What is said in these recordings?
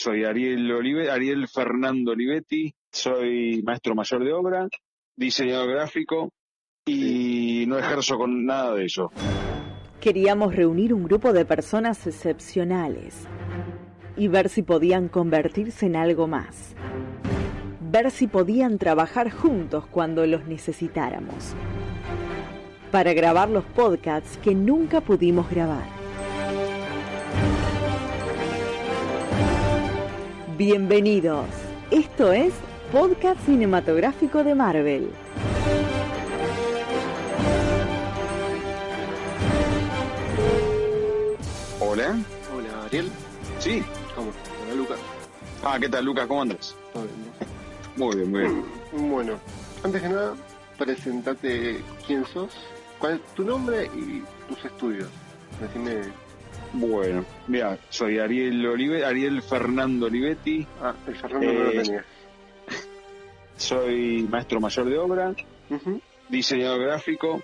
soy Ariel Olive, Ariel Fernando Olivetti, soy maestro mayor de obra, diseñador gráfico y no ejerzo con nada de eso. Queríamos reunir un grupo de personas excepcionales y ver si podían convertirse en algo más. Ver si podían trabajar juntos cuando los necesitáramos. Para grabar los podcasts que nunca pudimos grabar. Bienvenidos. Esto es Podcast Cinematográfico de Marvel. Hola. Hola, Ariel. Sí. ¿Cómo? Hola, Lucas. Ah, ¿qué tal, Lucas? ¿Cómo andas? Todo bien, Muy bien, muy bien. ¿no? Bueno, antes que nada, presentate quién sos, cuál es tu nombre y tus estudios. Decime. Bueno, mira, soy Ariel Olive, Ariel Fernando Olivetti, Ah, el Fernando no lo Eh, tenía. soy maestro mayor de obra, diseñador gráfico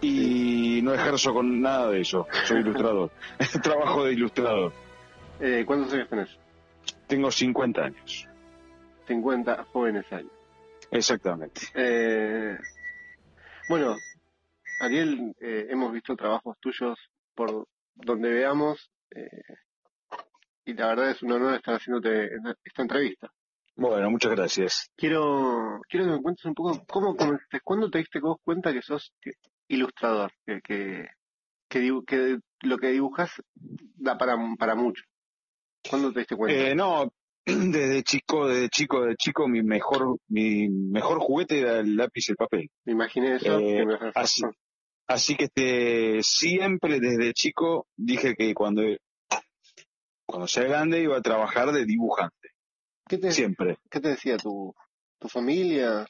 y no ejerzo con nada de eso. Soy ilustrador. Trabajo de ilustrador. Eh, ¿Cuántos años tenés? Tengo 50 años. 50 jóvenes años. Exactamente. Eh, bueno, Ariel, eh, hemos visto trabajos tuyos por donde veamos eh, y la verdad es un honor estar haciéndote esta entrevista. Bueno, muchas gracias. Quiero, quiero que me cuentes un poco cómo comenzaste, cuándo te diste vos cuenta que sos ilustrador, que, que, que, que lo que dibujas da para, para mucho. ¿Cuándo te diste cuenta? Eh, no, desde chico, desde chico, de chico, mi mejor, mi mejor juguete era el lápiz y el papel. me imaginé eso. eh, que me- así. Así que este, siempre desde chico dije que cuando, cuando sea grande iba a trabajar de dibujante. ¿Qué, te, Siempre. ¿Qué te decía tu, tu familia?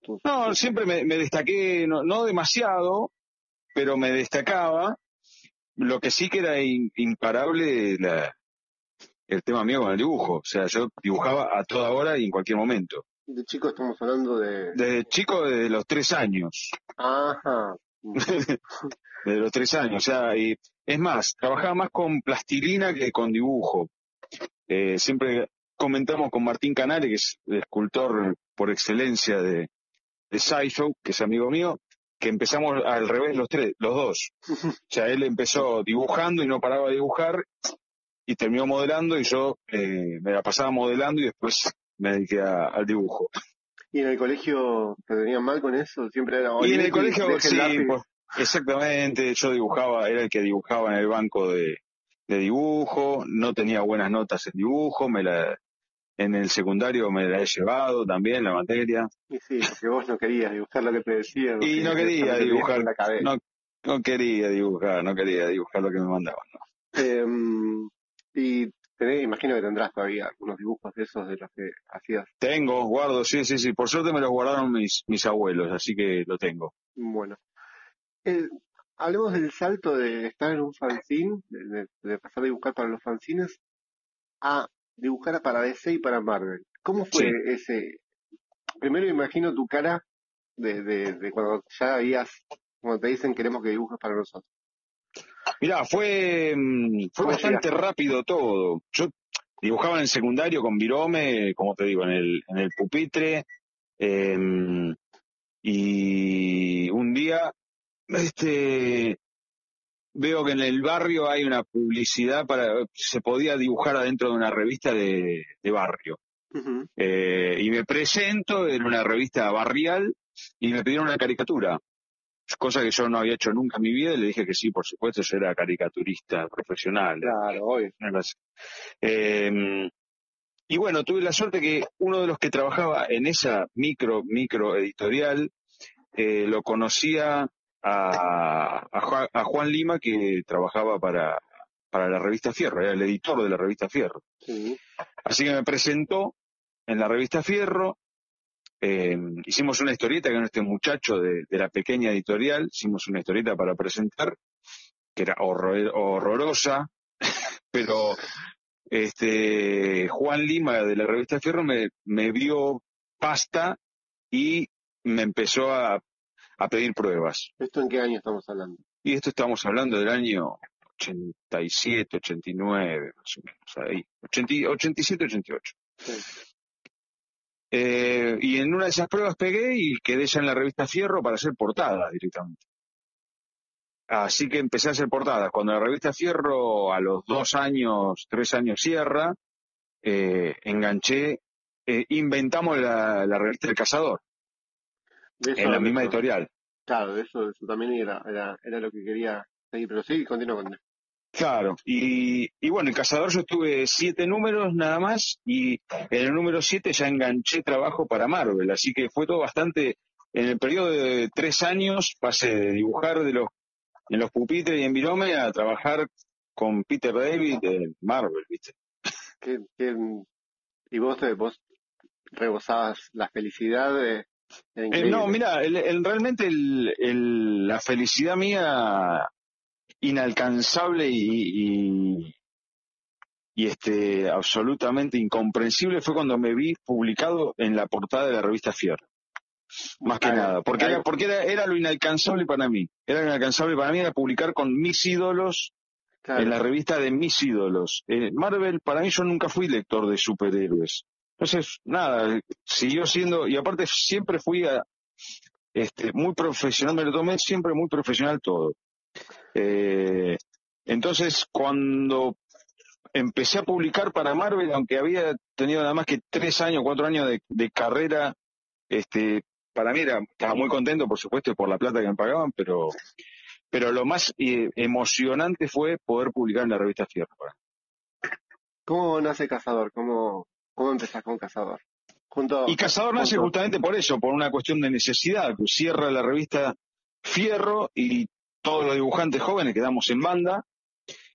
Tu- No, siempre me, me destaqué, no, no demasiado, pero me destacaba. Lo que sí que era in- imparable la, el tema mío con el dibujo. O sea, yo dibujaba a toda hora y en cualquier momento. De chico estamos hablando de... Desde chico, desde los tres años. Ajá. desde los tres años. O sea, y es más, trabajaba más con plastilina que con dibujo. Eh, siempre comentamos con Martín Canale, que es el escultor por excelencia de, de Sideshow, que es amigo mío, que empezamos al revés los tres, los dos. O sea, él empezó dibujando y no paraba de dibujar y terminó modelando y yo eh, me la pasaba modelando y después me dediqué a- al dibujo. ¿Y en el colegio te tenían mal con eso? Siempre era... Y en el "Olivetti, colegio, el sí, lápiz". pues, exactamente, yo dibujaba, era el que dibujaba en el banco de, de dibujo, no tenía buenas notas en dibujo, me la, en el secundario me la he llevado también, la materia, Y sí, porque vos no querías dibujar lo que te decían. y no quería dibujar, en la cabeza. no, no quería dibujar, no quería dibujar lo que me mandaban. ¿no? Em, y tenés, imagino que tendrás todavía algunos dibujos de esos de los que hacías. Tengo, guardo, sí, sí, sí, por suerte me los guardaron mis, mis abuelos, así que lo tengo. Bueno. El- hablemos del salto de estar en un fanzine, de, de- de pasar a dibujar para los fanzines, a dibujar para DC y para Marvel. ¿Cómo fue Sí. ese? Primero imagino tu cara de, de, de cuando ya habías, cuando te dicen queremos que dibujes para nosotros. Mirá, fue, mm, fue ¿Cómo bastante rápido todo. Yo dibujaba en el secundario con Virome, como te digo, en el, en el pupitre. em, y un día, este, veo que en el barrio hay una publicidad para, se podía dibujar adentro de una revista de, de barrio. Eh, y me presento en una revista barrial y me pidieron una caricatura. Cosa que yo no había hecho nunca en mi vida y le dije que sí, por supuesto, yo era caricaturista profesional. Claro, así. Eh, y bueno, tuve la suerte que uno de los que trabajaba en esa micro, micro editorial, eh, lo conocía a, Juan, a Juan Lima, que trabajaba para, para la revista Fierro, era el editor de la revista Fierro. Sí. Así que me presentó en la revista Fierro, eh, hicimos una historieta con este muchacho de, de la pequeña editorial, hicimos una historieta para presentar, que era horror- horrorosa, pero este Juan Lima de la revista Fierro me, me vio pasta y me empezó a, a pedir pruebas. ¿Esto en qué año estamos hablando? Y esto estamos hablando del año 87, 89, más o menos, ahí. 87, 88. Eh, y en una de esas pruebas pegué y quedé ya en la revista Fierro para hacer portadas directamente. Así que empecé a hacer portadas. Cuando la revista Fierro a los dos años, tres años cierra, eh, enganché, eh, inventamos la, revista El Cazador. en la misma editorial. Claro, eso, eso también era, era, era lo que quería seguir, pero sí, continúa con Claro, y, y bueno, el cazador yo tuve siete números nada más y en el número siete ya enganché trabajo para Marvel, así que fue todo bastante, en el periodo de tres años pasé de dibujar de los, en los pupitres y en Virome a trabajar con Peter David de Marvel, ¿viste? y vos, vos rebosabas la felicidad de... Eh, no, mira, el, realmente el, la felicidad mía inalcanzable y, y, este absolutamente incomprensible fue cuando me vi publicado en la portada de la revista Fierro. Más que nada, porque, era, porque era, era, lo inalcanzable para mí. Era lo inalcanzable para mí era publicar con mis ídolos en la revista de mis ídolos. Eh, Marvel, para mí yo nunca fui lector de superhéroes. Entonces, nada, siguió siendo, y aparte siempre fui a, este, muy profesional, me lo tomé siempre muy profesional todo. Eh, entonces, cuando empecé a publicar para Marvel, aunque había tenido nada más que tres años, cuatro años de, carrera, este, para mí era, estaba muy contento, por supuesto, por la plata que me pagaban, pero, pero lo más eh, emocionante fue poder publicar en la revista Fierro. ¿Cómo nace Cazador? ¿Cómo, cómo empezás con Cazador? Junto, y Cazador nace justamente por eso, por una cuestión de necesidad. Cierra la revista Fierro y todos los dibujantes jóvenes quedamos en banda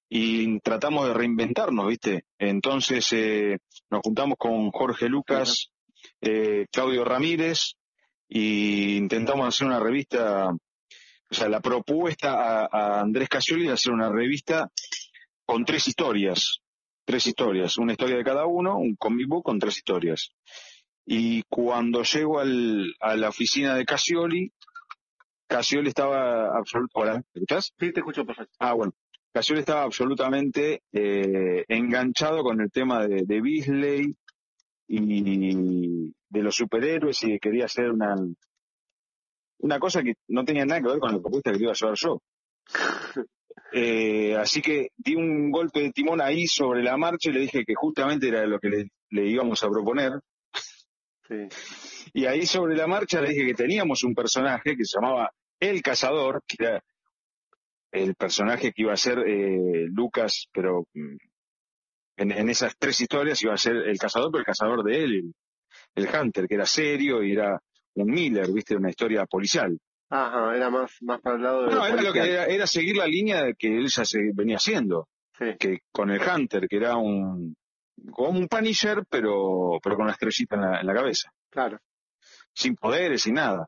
y tratamos de reinventarnos, ¿viste? Entonces eh, nos juntamos con Jorge Lucas, eh, Claudio Ramírez y intentamos hacer una revista, o sea, la propuesta a, Andrés Casioli de hacer una revista con tres historias, tres historias, una historia de cada uno, un comic book con tres historias. Y cuando llego al, a la oficina de Casioli, Casiol estaba absolutamente... ¿me escuchás? Sí, te escucho perfecto. Ah, bueno. Casiol estaba absolutamente eh, enganchado con el tema de, de Beasley y de los superhéroes y quería hacer una una cosa que no tenía nada que ver con la propuesta que iba a llevar yo. Eh, así que di un golpe de timón ahí sobre la marcha y le dije que justamente era lo que le, le íbamos a proponer. Sí. Y ahí sobre la marcha le dije que teníamos un personaje que se llamaba el cazador, que era el personaje que iba a ser eh, Lucas, pero mm, en, esas tres historias iba a ser el cazador, pero el cazador de él, el, Hunter, que era serio y era un Miller, viste, una historia policial. Ajá, era más, más para el lado de. No, era lo que era, seguir la línea que él ya se venía haciendo. Que con el Hunter, que era un. como un Punisher, pero, pero con una estrellita en la, en la cabeza. Claro. Sin poderes, sin nada.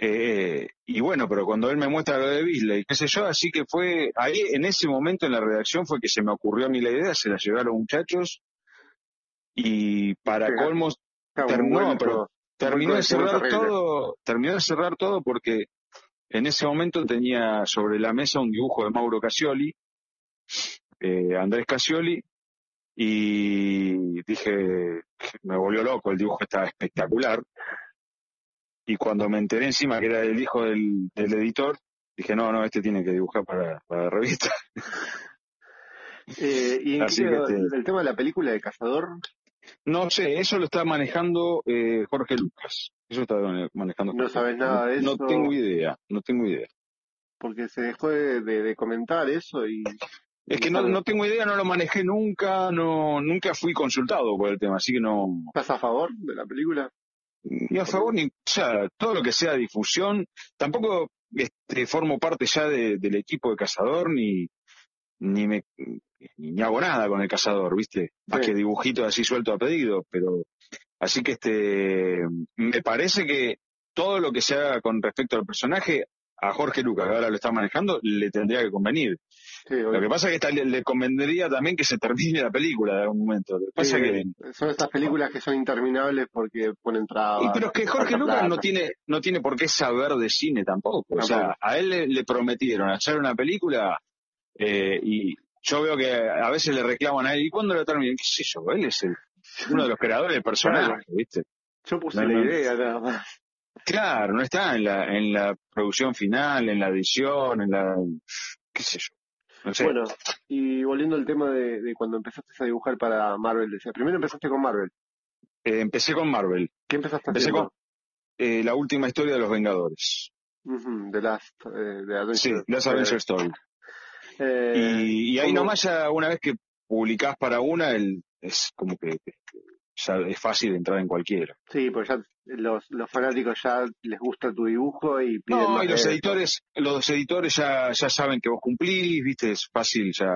Eh, y bueno, pero cuando él me muestra lo de Bisley, qué sé yo, así que fue ahí, en ese momento en la redacción fue que se me ocurrió a mí la idea, se la llevaron muchachos y para colmos terminó, pero terminó de cerrar todo, terminó de cerrar todo porque en ese momento tenía sobre la mesa un dibujo de Mauro Casioli, eh, Andrés Casioli, y dije, me volvió loco, el dibujo estaba espectacular. Y cuando me enteré encima que era el hijo del, editor, dije, no, no, este tiene que dibujar para, la revista. Eh, ¿Y este el tema de la película de Cazador? No sé, eso lo está manejando eh, Jorge Lucas. Eso está manejando. ¿No sabes nada de eso? No tengo idea, no tengo idea. Porque se dejó de, comentar eso y... Es que no, no tengo idea, no lo manejé nunca, no nunca fui consultado por el tema, así que no... ¿Estás a favor de la película? Ni a favor ni, o sea, todo lo que sea difusión, tampoco este, formo parte ya del equipo de cazador ni, ni me, ni hago nada con el cazador, viste, más que dibujitos así suelto a pedido, pero así que este, me parece que todo lo que se haga con respecto al personaje, a Jorge Lucas, que ahora lo está manejando, le tendría que convenir lo que pasa es que le, convendría también que se termine la película en algún momento. pasa que... Son estas películas que son interminables porque ponen trabas. Y pero es que Jorge Lucas no tiene, no tiene por qué saber de cine tampoco. O sea, a él le, prometieron hacer una película Eh, y yo veo que a veces le reclaman a él, ¿y cuándo lo termina? ¿Qué sé yo? Él es el, uno de los creadores personaje, ¿viste? Yo puse No, la idea nada más. Claro, no está en la, en la producción final, en la edición, en la... qué sé yo. No sé. Bueno, y volviendo al tema de, de cuando empezaste a dibujar para Marvel, decía, primero empezaste con Marvel. Eh, empecé con Marvel. ¿Qué empezaste Empecé haciendo? con eh, la última historia de los Vengadores. Ujú, The Last, eh, de Adventure. Sí, Last Adventure Story. Eh, Y, y ahí nomás ya una vez que publicás para una, el, es como que que ya es fácil entrar en cualquiera. Sí, pues ya los, los fanáticos ya les gusta tu dibujo y piden No, y los de editores, los editores ya, ya saben que vos cumplís, viste, es fácil ya.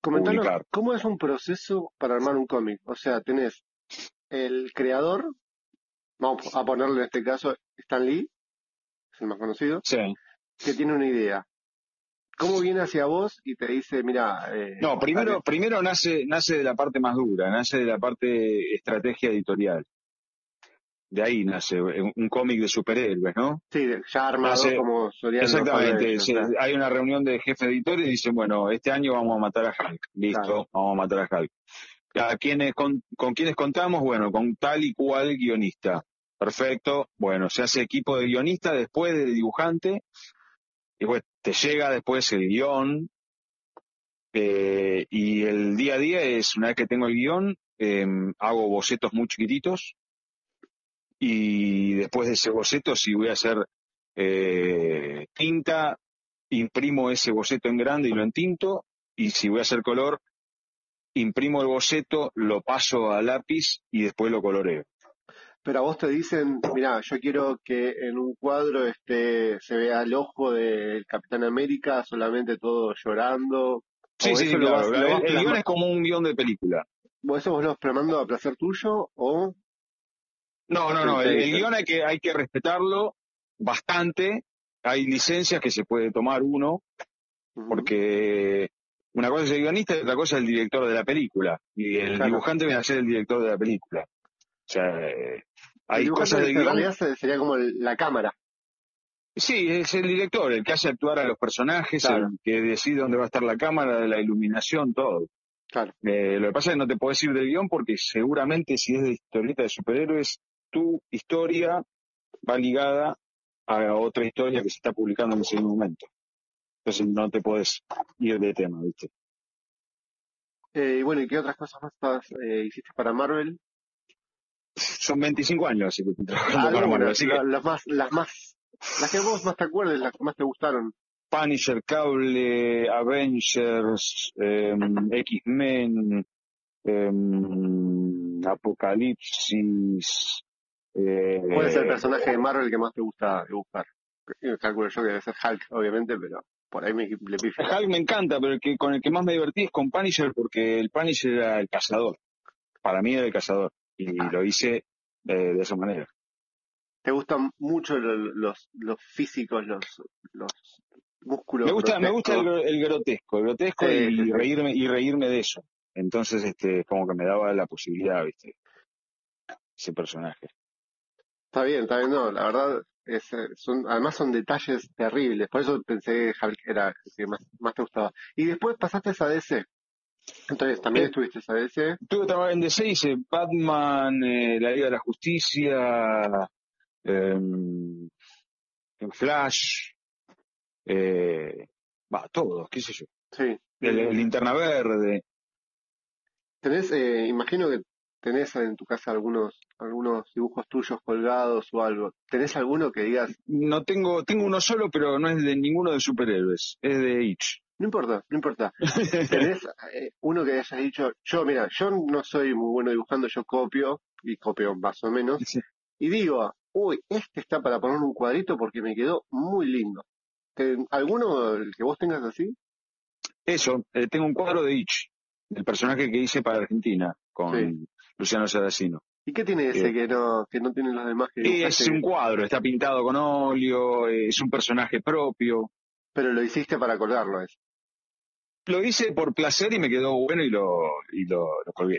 Comentanos, publicar. ¿cómo es un proceso para armar un cómic? O sea, tenés el creador, vamos a ponerle en este caso Stan Lee, es el más conocido, Sí. que tiene una idea. ¿Cómo viene hacia vos y te dice, mira... Eh, No, primero, dale? primero nace, nace de la parte más dura, nace de la parte estrategia editorial. De ahí nace un un cómic de superhéroes, ¿no? Sí, ya armado nace- como solían los Exactamente, se- hay una reunión de jefes de editores y dicen, bueno, este año vamos a matar a Hulk, listo, Claro. vamos a matar a Hulk. ¿A quiénes con, ¿Con quiénes contamos? Bueno, con tal y cual guionista. Perfecto, bueno, se hace equipo de guionista después de dibujante, y pues te llega después el guion, eh, y el día a día es, una vez que tengo el guion, eh, hago bocetos muy chiquititos, y después de ese boceto, si voy a hacer eh, tinta, imprimo ese boceto en grande y lo entinto, y si voy a hacer color, imprimo el boceto, lo paso a lápiz y después lo coloreo. Pero a vos te dicen, mira, yo quiero que en un cuadro este se vea el ojo del Capitán América, solamente todo llorando. Sí, sí, lo claro. vas- lo el, vas el guion es como un guion de película. ¿O eso vos lo vas plasmando a placer tuyo o No, no, no. El, el guion hay que, hay que respetarlo bastante. Hay licencias que se puede tomar uno, porque una cosa es el guionista y otra cosa es el director de la película. Y el Claro. dibujante viene a ser el director de la película. O sea, eh, hay cosas de en guion. sería como el- la cámara. Sí, es el director, el que hace actuar a los personajes, Claro. el que decide dónde va a estar la cámara, la iluminación, todo. Claro. Eh, lo que pasa es que no te podés ir del guion porque seguramente si es de historieta de superhéroes, tu historia va ligada a otra historia que se está publicando en ese momento. Entonces no te podés ir de tema, ¿viste? Eh, y bueno, ¿y qué otras cosas más estás, eh, hiciste para Marvel? Son 25 años así que trabajando Marvel, así que las más, las más, las que vos más te acuerdes, las que más te gustaron. Punisher, Cable, Avengers, em, X-Men, em, Apocalipsis. eh, ¿Cuál es el personaje de Marvel que más te gusta dibujar? Eh, Calculo yo que debe ser Hulk, obviamente, pero por ahí me le pifio. Hulk me encanta, pero el que con el que más me divertí es con Punisher porque el Punisher era el cazador. Para mí era el cazador. Y lo hice eh, de esa manera. ¿Te gustan mucho lo- los, los físicos, los, los músculos? Me gusta, me gusta el, grotesco, el grotesco Sí, y sí, reírme, y reírme de eso. Entonces, este, como que me daba la posibilidad, viste, ese personaje. Está bien, está bien, no, la verdad, es, son, además son detalles terribles, por eso pensé que Hulk era el que más, más te gustaba. Y después pasaste a DC. Entonces, también Sí. estuviste a DC. Estuve trabajando en DC, hice Batman, eh, la Liga de la Justicia, em, en Flash, eh, va, todos, qué sé yo. Sí. El, el Linterna Verde. Tenés, eh, imagino que tenés en tu casa algunos, algunos dibujos tuyos colgados o algo. ¿Tenés alguno que digas, No tengo, tengo uno solo, pero no es de ninguno de superhéroes, es de Itch. No importa, no importa? ¿Tenés eh, uno que hayas dicho, yo, mira, yo no soy muy bueno dibujando, yo copio, y copio más o menos, Sí. y digo, uy, este está para poner un cuadrito porque me quedó muy lindo. ¿Te- ¿Alguno el que vos tengas así? Eso, eh, tengo un cuadro de Itch, del personaje que hice para Argentina, con Sí. Luciano Saracino. ¿Y qué tiene ese Eh, que no, que no tienen los demás que Y es un cuadro, está pintado con óleo, es un personaje propio. Pero lo hiciste para colgarlo ese. Lo hice por placer y me quedó bueno y lo, y lo, lo colgué.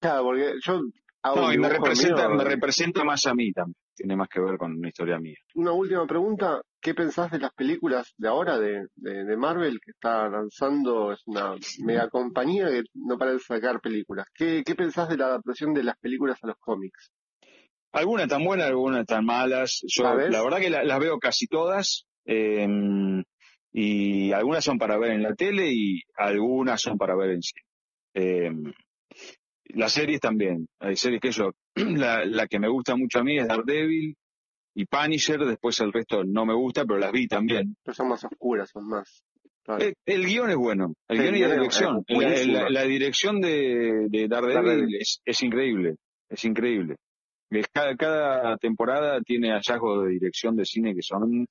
Claro, porque yo hago No, y me representa, mío. me representa más a mí también. Tiene más que ver con una historia mía. Una última pregunta, ¿qué pensás de las películas de ahora de, de, de Marvel que está lanzando? Es una mega compañía que no para de sacar películas. ¿Qué, ¿Qué pensás de la adaptación de las películas a los cómics? Algunas tan buenas, algunas tan malas. Yo, ¿Sabes? la verdad que la- las veo casi todas. eh, y algunas son para ver en la tele y algunas son para ver en cine. Eh, las series también. Hay series que yo, la, la que me gusta mucho a mí es Daredevil y Punisher. Después el resto no me gusta, pero las vi también. Pero son más oscuras, son más... claro. Eh, el guion es bueno. El Sí, guion y el la dirección. La, buenísimo. la- la dirección de, de Daredevil, Daredevil. Es, es increíble. Es increíble. Es Cada, cada temporada tiene hallazgos de dirección de cine que son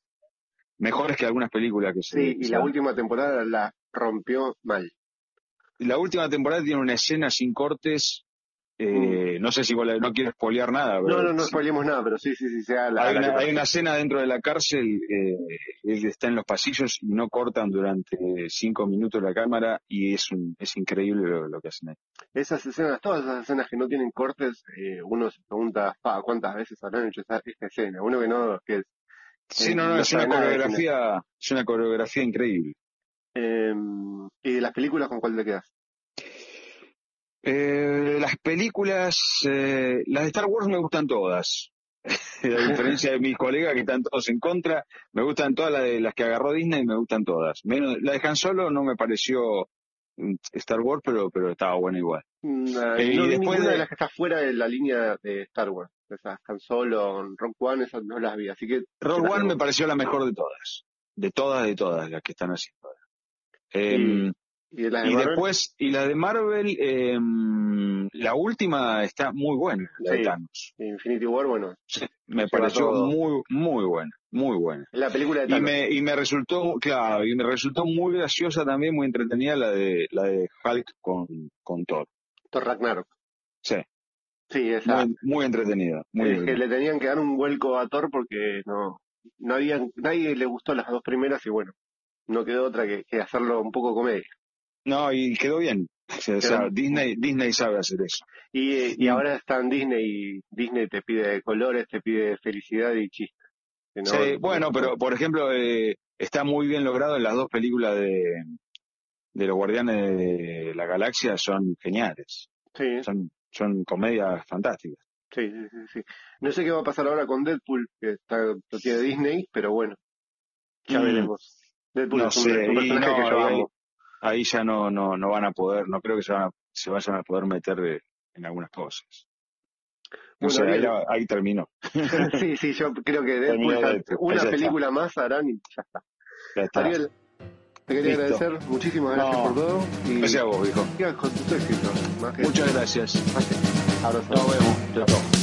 mejores que algunas películas que se. Sí, y la última temporada la rompió mal. La última temporada tiene una escena sin cortes. eh, No sé si vos la- no quiero spoilear nada. pero Mm. No, no, no sí. spoilemos nada, pero sí, sí, sí, sea la, hay, la una, hay una escena dentro de la cárcel, eh, él está en los pasillos y no cortan durante cinco minutos la cámara y es un, es increíble lo, lo que hacen ahí. Esas escenas, todas esas escenas que no tienen cortes, eh, uno se pregunta, "Pa, ¿cuántas veces habrán hecho esa, esta escena? Uno que no, que es, Sí, Eh, no, no, no es una coreografía, es una coreografía increíble. eh, y de las películas, ¿con cuál te quedas? Eh, las películas, eh, las de Star Wars me gustan todas. A diferencia de mis colegas que están todos en contra, me gustan todas las, de, las que agarró Disney, me gustan todas. Menos, la de Han Solo no me pareció mm, Star Wars, pero, pero estaba buena igual. Mm, ah, Eh, y no vi después de... de- las que está fuera de la línea de Star Wars. Esas Han Solo, Rock One, esas no las vi, así que... Las One me pareció la mejor de todas. De todas, de todas las que están haciendo ahora. Em, ¿Y de y después, y la de Marvel, em, la última está muy buena, la de. Thanos. Infinity War, bueno, Sí, me pareció todo. muy, muy buena, muy buena. la película de Y Thanos. me, y me resultó, claro, y me resultó muy graciosa también, muy entretenida la de, la de Hulk con, con Thor. Thor Ragnarok. Sí, Sí, esa. muy, muy entretenida, muy es que entretenida. le tenían que dar un vuelco a Thor porque no, no había, nadie le gustó las dos primeras y bueno, no quedó otra que, que hacerlo un poco comedia. No, y quedó bien. O sea, o sea, Quedó- Disney, Disney sabe hacer eso. Y, eh, y ahora está en Disney y Disney te pide colores, te pide felicidad y chistes. Que no- Sí, bueno, pero por ejemplo, eh, está muy bien logrado en las dos películas de, de los Guardianes de la Galaxia, son geniales. Sí, Son, son comedias fantásticas. sí, sí, sí. No sé qué va a pasar ahora con Deadpool, que está, lo tiene Disney, pero bueno, ya Mm. veremos. Deadpool No es un, sé, un y personaje no, que yo y ahí- ya no, no, no van a poder, no creo que se, van a- se vayan a poder meter eh, en algunas cosas. No Bueno, sé, ahí, bien. la- ahí terminó. sí, sí, yo creo que Deadpool, una película más harán y ya está. Ya está. Ariel, te quería Listo. agradecer, muchísimas gracias No, por todo y Gracias a vos, sigas con tus éxitos. Más que Muchas gracias. Abrazo. Nos vemos. Chao.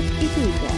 Búscanos en